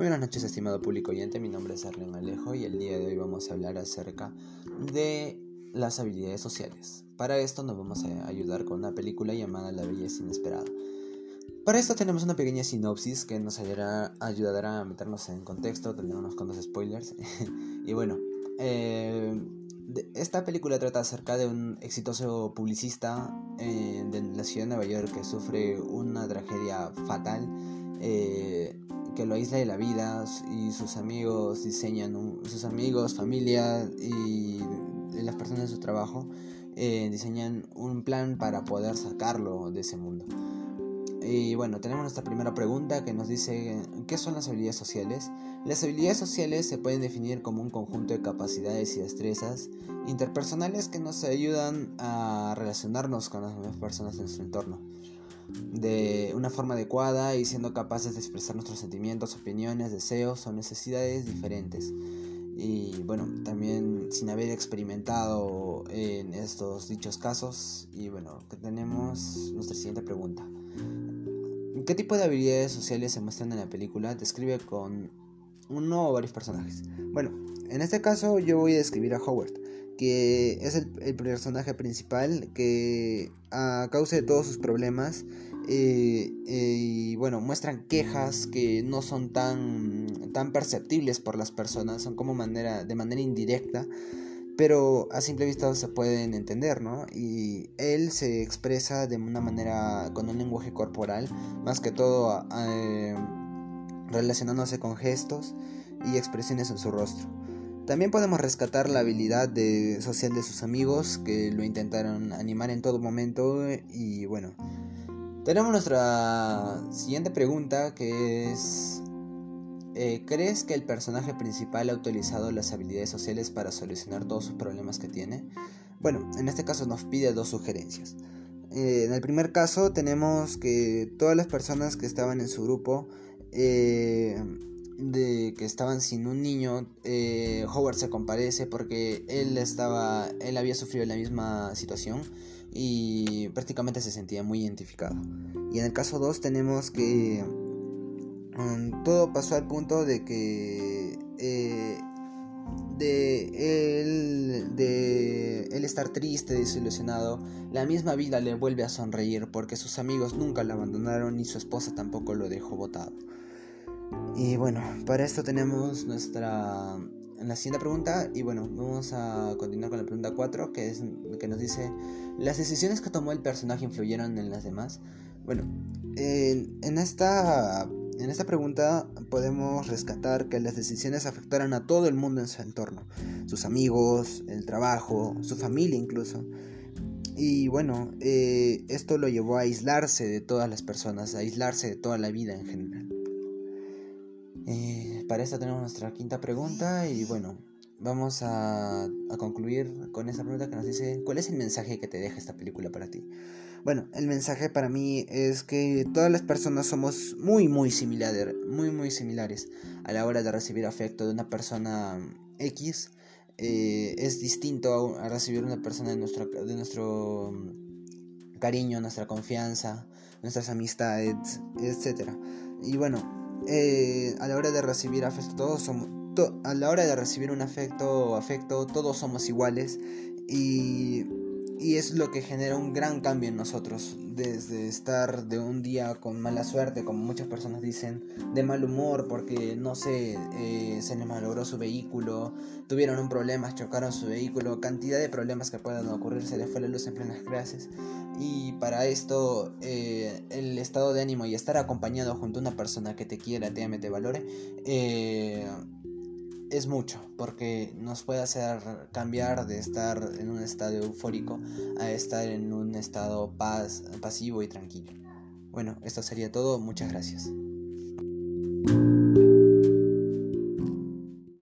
Muy buenas noches, estimado público oyente. Mi nombre es Arlen Alejo y el día de hoy vamos a hablar acerca de las habilidades sociales. Para esto nos vamos a ayudar con una película llamada La Belleza Inesperada. Para esto tenemos una pequeña sinopsis que nos ayudará, ayudará a meternos en contexto, tendremos unos cuantos spoilers. y bueno, eh, esta película trata acerca de un exitoso publicista eh, de la ciudad de Nueva York que sufre una tragedia fatal. Eh, que lo aísla de la vida y sus amigos diseñan, sus amigos, familia y las personas de su trabajo eh, diseñan un plan para poder sacarlo de ese mundo. Y bueno, tenemos nuestra primera pregunta que nos dice, ¿qué son las habilidades sociales? Las habilidades sociales se pueden definir como un conjunto de capacidades y destrezas interpersonales que nos ayudan a relacionarnos con las demás personas de nuestro entorno de una forma adecuada y siendo capaces de expresar nuestros sentimientos, opiniones, deseos o necesidades diferentes. Y bueno, también sin haber experimentado en estos dichos casos. Y bueno, tenemos nuestra siguiente pregunta. ¿Qué tipo de habilidades sociales se muestran en la película? Describe con uno o varios personajes. Bueno, en este caso yo voy a describir a Howard que es el, personaje principal que a causa de todos sus problemas eh, eh, y bueno muestran quejas que no son tan tan perceptibles por las personas son como manera de manera indirecta pero a simple vista se pueden entender, ¿no? Y él se expresa de una manera con un lenguaje corporal, más que todo eh, relacionándose con gestos y expresiones en su rostro. También podemos rescatar la habilidad de, social de sus amigos que lo intentaron animar en todo momento y bueno. Tenemos nuestra siguiente pregunta que es eh, ¿Crees que el personaje principal ha utilizado las habilidades sociales para solucionar todos sus problemas que tiene? Bueno, en este caso nos pide dos sugerencias. Eh, en el primer caso tenemos que todas las personas que estaban en su grupo eh, de que estaban sin un niño, eh, Howard se comparece porque él estaba, él había sufrido la misma situación y prácticamente se sentía muy identificado. Y en el caso 2 tenemos que um, todo pasó al punto de que eh, de él, de él estar triste, desilusionado, la misma vida le vuelve a sonreír porque sus amigos nunca lo abandonaron y su esposa tampoco lo dejó botado. Y bueno, para esto tenemos nuestra la siguiente pregunta y bueno, vamos a continuar con la pregunta 4 que, es, que nos dice, ¿las decisiones que tomó el personaje influyeron en las demás? Bueno, en, esta, en esta pregunta podemos rescatar que las decisiones afectaron a todo el mundo en su entorno, sus amigos, el trabajo, su familia incluso. Y bueno, eh, esto lo llevó a aislarse de todas las personas, a aislarse de toda la vida en general. Para esto tenemos nuestra quinta pregunta y bueno, vamos a, concluir con esta pregunta que nos dice, ¿cuál es el mensaje que te deja esta película para ti? Bueno, el mensaje para mí es que todas las personas somos muy, muy similares, muy, muy similares a la hora de recibir afecto de una persona X. Eh, es distinto a, recibir una persona de nuestro, de nuestro mm, cariño, nuestra confianza, nuestras amistades, etc. Y bueno, eh, a la hora de recibir afecto, todos somos, a la hora de recibir un afecto o afecto, todos somos iguales. Y y es lo que genera un gran cambio en nosotros, desde estar de un día con mala suerte, como muchas personas dicen, de mal humor porque no sé, eh, se les malogró su vehículo, tuvieron un problema, chocaron su vehículo, cantidad de problemas que pueden ocurrir, se les fue la luz en plenas clases. Y para esto, eh, el estado de ánimo y estar acompañado junto a una persona que te quiera, te ame, te valore, eh, es mucho, porque nos puede hacer cambiar de estar en un estado eufórico a estar en un estado paz, pasivo y tranquilo. Bueno, esto sería todo, muchas gracias.